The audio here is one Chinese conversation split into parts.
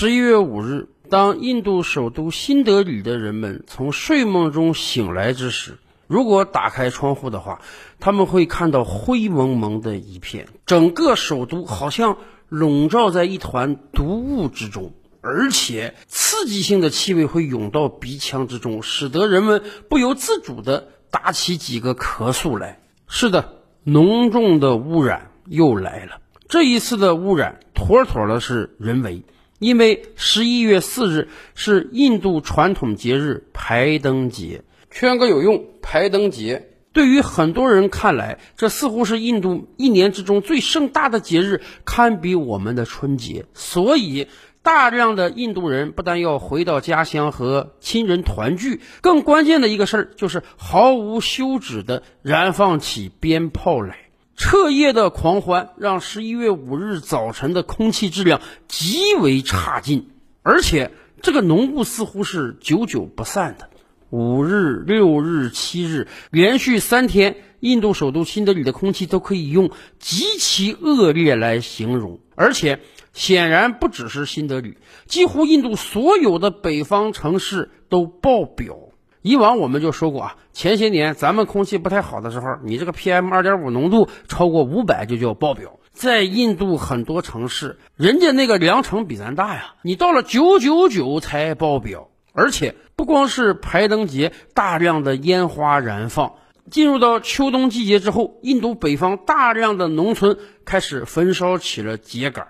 十一月五日，当印度首都新德里的人们从睡梦中醒来之时，如果打开窗户的话，他们会看到灰蒙蒙的一片，整个首都好像笼罩在一团毒雾之中，而且刺激性的气味会涌到鼻腔之中，使得人们不由自主地打起几个咳嗽来。是的，浓重的污染又来了。这一次的污染，妥妥的是人为。因为十一月四日是印度传统节日排灯节，圈哥有用。排灯节对于很多人看来，这似乎是印度一年之中最盛大的节日，堪比我们的春节。所以，大量的印度人不但要回到家乡和亲人团聚，更关键的一个事儿就是毫无休止的燃放起鞭炮来。彻夜的狂欢让十一月五日早晨的空气质量极为差劲，而且这个浓雾似乎是久久不散的。五日、六日、七日连续三天，印度首都新德里的空气都可以用极其恶劣来形容。而且，显然不只是新德里，几乎印度所有的北方城市都爆表。以往我们就说过啊，前些年咱们空气不太好的时候，你这个 PM 二点五浓度超过五百就叫爆表。在印度很多城市，人家那个量程比咱大呀，你到了九九九才爆表。而且不光是排灯节大量的烟花燃放，进入到秋冬季节之后，印度北方大量的农村开始焚烧起了秸秆。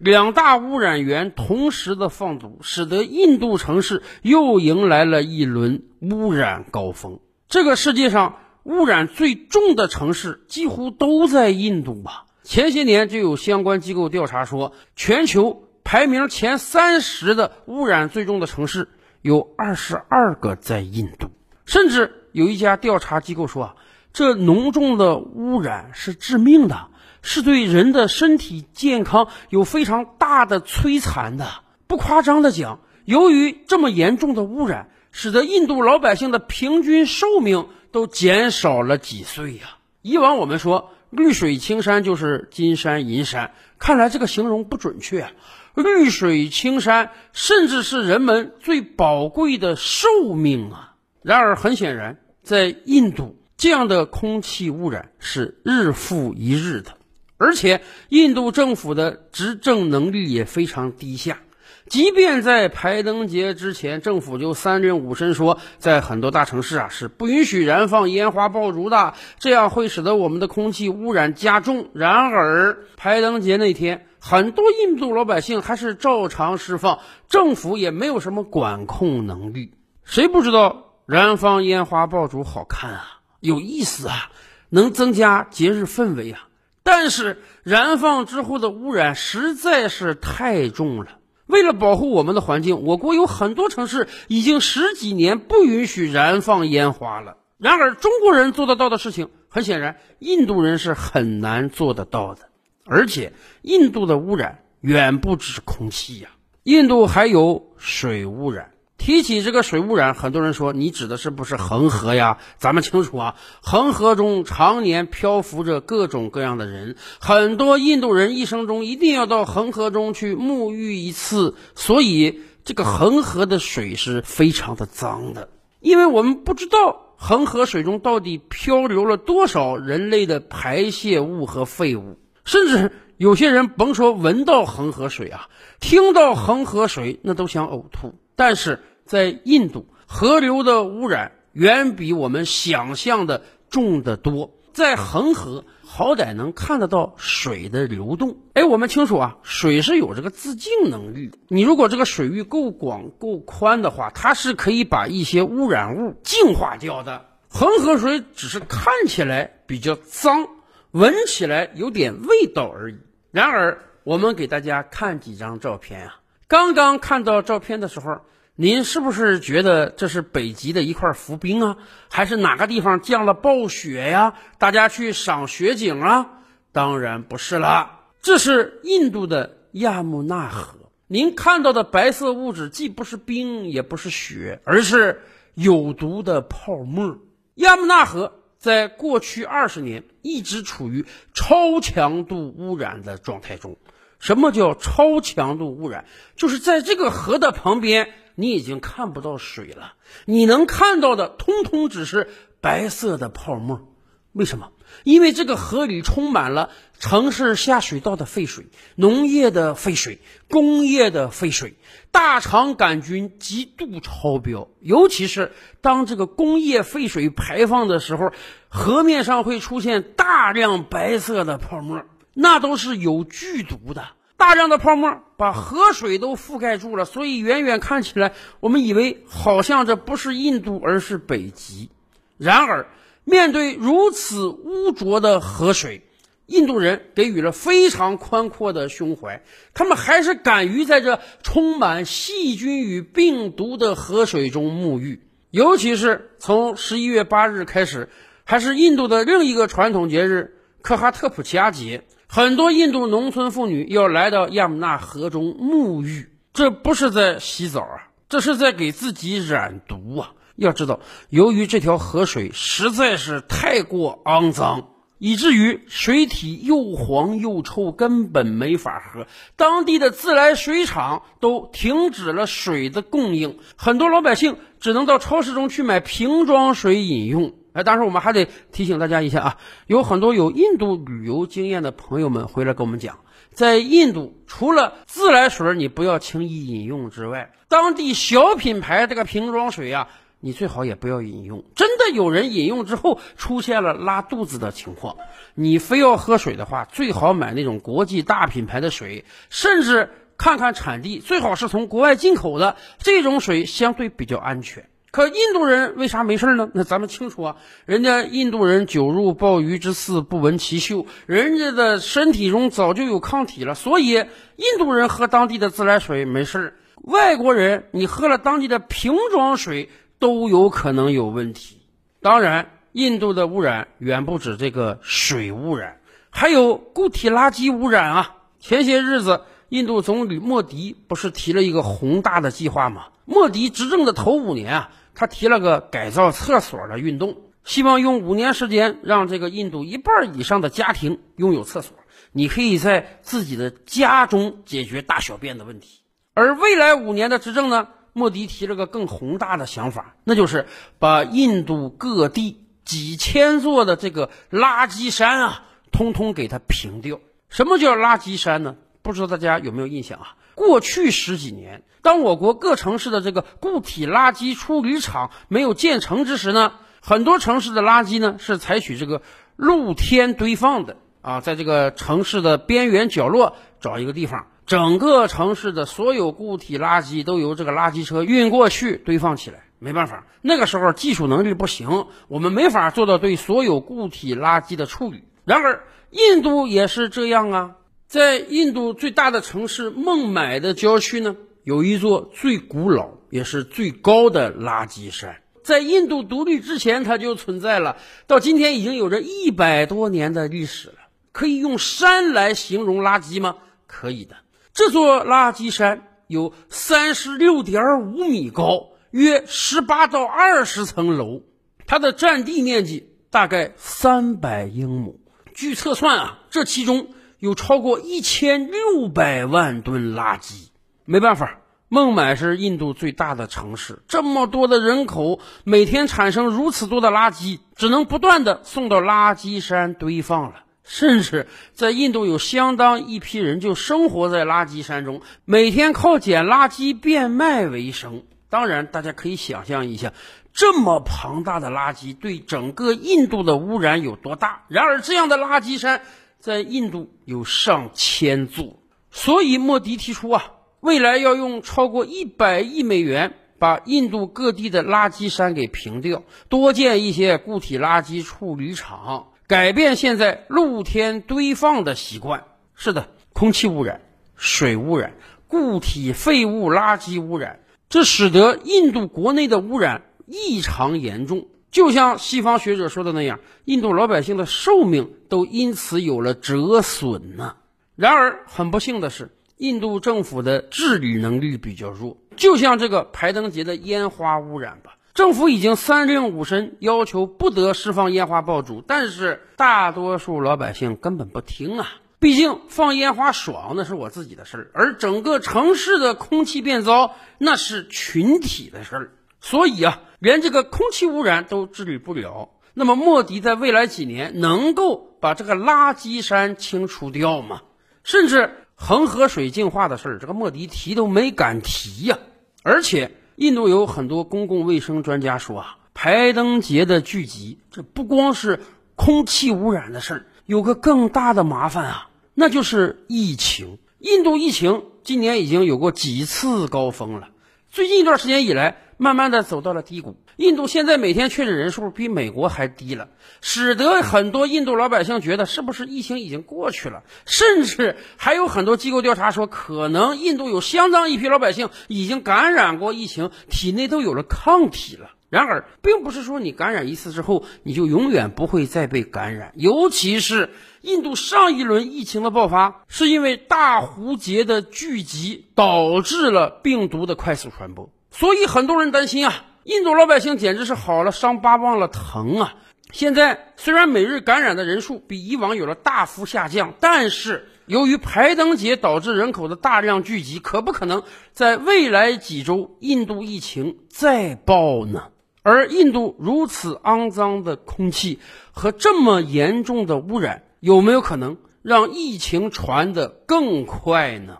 两大污染源同时的放毒，使得印度城市又迎来了一轮污染高峰。这个世界上污染最重的城市几乎都在印度吧？前些年就有相关机构调查说，全球排名前三十的污染最重的城市有二十二个在印度。甚至有一家调查机构说啊，这浓重的污染是致命的。是对人的身体健康有非常大的摧残的。不夸张的讲，由于这么严重的污染，使得印度老百姓的平均寿命都减少了几岁呀。以往我们说绿水青山就是金山银山，看来这个形容不准确。绿水青山甚至是人们最宝贵的寿命啊。然而，很显然，在印度这样的空气污染是日复一日的。而且，印度政府的执政能力也非常低下。即便在排灯节之前，政府就三令五申说，在很多大城市啊是不允许燃放烟花爆竹的，这样会使得我们的空气污染加重。然而，排灯节那天，很多印度老百姓还是照常释放，政府也没有什么管控能力。谁不知道燃放烟花爆竹好看啊，有意思啊，能增加节日氛围啊？但是燃放之后的污染实在是太重了。为了保护我们的环境，我国有很多城市已经十几年不允许燃放烟花了。然而，中国人做得到的事情，很显然，印度人是很难做得到的。而且，印度的污染远不止空气呀，印度还有水污染。提起这个水污染，很多人说你指的是不是恒河呀？咱们清楚啊，恒河中常年漂浮着各种各样的人，很多印度人一生中一定要到恒河中去沐浴一次，所以这个恒河的水是非常的脏的，因为我们不知道恒河水中到底漂流了多少人类的排泄物和废物，甚至有些人甭说闻到恒河水啊，听到恒河水那都想呕吐。但是在印度，河流的污染远比我们想象的重得多。在恒河，好歹能看得到水的流动。哎，我们清楚啊，水是有这个自净能力。你如果这个水域够广、够宽的话，它是可以把一些污染物净化掉的。恒河水只是看起来比较脏，闻起来有点味道而已。然而，我们给大家看几张照片啊。刚刚看到照片的时候，您是不是觉得这是北极的一块浮冰啊？还是哪个地方降了暴雪呀？大家去赏雪景啊？当然不是了，这是印度的亚穆纳河。您看到的白色物质既不是冰，也不是雪，而是有毒的泡沫。亚穆纳河在过去二十年一直处于超强度污染的状态中。什么叫超强度污染？就是在这个河的旁边，你已经看不到水了，你能看到的通通只是白色的泡沫。为什么？因为这个河里充满了城市下水道的废水、农业的废水、工业的废水，大肠杆菌极度超标。尤其是当这个工业废水排放的时候，河面上会出现大量白色的泡沫，那都是有剧毒的。大量的泡沫把河水都覆盖住了，所以远远看起来，我们以为好像这不是印度，而是北极。然而，面对如此污浊的河水，印度人给予了非常宽阔的胸怀，他们还是敢于在这充满细菌与病毒的河水中沐浴。尤其是从十一月八日开始，还是印度的另一个传统节日——科哈特普奇亚节，很多印度农村妇女要来到亚姆纳河中沐浴。这不是在洗澡啊，这是在给自己染毒啊！要知道，由于这条河水实在是太过肮脏，以至于水体又黄又臭，根本没法喝。当地的自来水厂都停止了水的供应，很多老百姓只能到超市中去买瓶装水饮用。哎，当然我们还得提醒大家一下啊，有很多有印度旅游经验的朋友们回来跟我们讲，在印度除了自来水你不要轻易饮用之外，当地小品牌这个瓶装水啊。你最好也不要饮用，真的有人饮用之后出现了拉肚子的情况。你非要喝水的话，最好买那种国际大品牌的水，甚至看看产地，最好是从国外进口的，这种水相对比较安全。可印度人为啥没事呢？那咱们清楚啊，人家印度人久入鲍鱼之肆，不闻其臭，人家的身体中早就有抗体了，所以印度人喝当地的自来水没事儿。外国人你喝了当地的瓶装水。都有可能有问题。当然，印度的污染远不止这个水污染，还有固体垃圾污染啊。前些日子，印度总理莫迪不是提了一个宏大的计划吗？莫迪执政的头五年啊，他提了个改造厕所的运动，希望用五年时间让这个印度一半以上的家庭拥有厕所。你可以在自己的家中解决大小便的问题。而未来五年的执政呢？莫迪提了个更宏大的想法，那就是把印度各地几千座的这个垃圾山啊，通通给它平掉。什么叫垃圾山呢？不知道大家有没有印象啊？过去十几年，当我国各城市的这个固体垃圾处理厂没有建成之时呢，很多城市的垃圾呢是采取这个露天堆放的啊，在这个城市的边缘角落找一个地方。整个城市的所有固体垃圾都由这个垃圾车运过去堆放起来。没办法，那个时候技术能力不行，我们没法做到对所有固体垃圾的处理。然而，印度也是这样啊。在印度最大的城市孟买的郊区呢，有一座最古老也是最高的垃圾山。在印度独立之前，它就存在了，到今天已经有着一百多年的历史了。可以用山来形容垃圾吗？可以的。这座垃圾山有三十六点五米高，约十八到二十层楼，它的占地面积大概三百英亩。据测算啊，这其中有超过一千六百万吨垃圾。没办法，孟买是印度最大的城市，这么多的人口，每天产生如此多的垃圾，只能不断的送到垃圾山堆放了。甚至在印度有相当一批人就生活在垃圾山中，每天靠捡垃圾变卖为生。当然，大家可以想象一下，这么庞大的垃圾对整个印度的污染有多大。然而，这样的垃圾山在印度有上千座，所以莫迪提出啊，未来要用超过一百亿美元把印度各地的垃圾山给平掉，多建一些固体垃圾处理厂。改变现在露天堆放的习惯。是的，空气污染、水污染、固体废物垃圾污染，这使得印度国内的污染异常严重。就像西方学者说的那样，印度老百姓的寿命都因此有了折损呢。然而，很不幸的是，印度政府的治理能力比较弱。就像这个排灯节的烟花污染吧。政府已经三令五申，要求不得释放烟花爆竹，但是大多数老百姓根本不听啊！毕竟放烟花爽那是我自己的事儿，而整个城市的空气变糟那是群体的事儿。所以啊，连这个空气污染都治理不了，那么莫迪在未来几年能够把这个垃圾山清除掉吗？甚至恒河水净化的事儿，这个莫迪提都没敢提呀。而且，印度有很多公共卫生专家说啊，排灯节的聚集，这不光是空气污染的事儿，有个更大的麻烦啊，那就是疫情。印度疫情今年已经有过几次高峰了，最近一段时间以来。慢慢的走到了低谷。印度现在每天确诊人数比美国还低了，使得很多印度老百姓觉得是不是疫情已经过去了？甚至还有很多机构调查说，可能印度有相当一批老百姓已经感染过疫情，体内都有了抗体了。然而，并不是说你感染一次之后你就永远不会再被感染。尤其是印度上一轮疫情的爆发，是因为大蝴节的聚集导致了病毒的快速传播。所以很多人担心啊，印度老百姓简直是好了伤疤忘了疼啊！现在虽然每日感染的人数比以往有了大幅下降，但是由于排灯节导致人口的大量聚集，可不可能在未来几周印度疫情再爆呢？而印度如此肮脏的空气和这么严重的污染，有没有可能让疫情传得更快呢？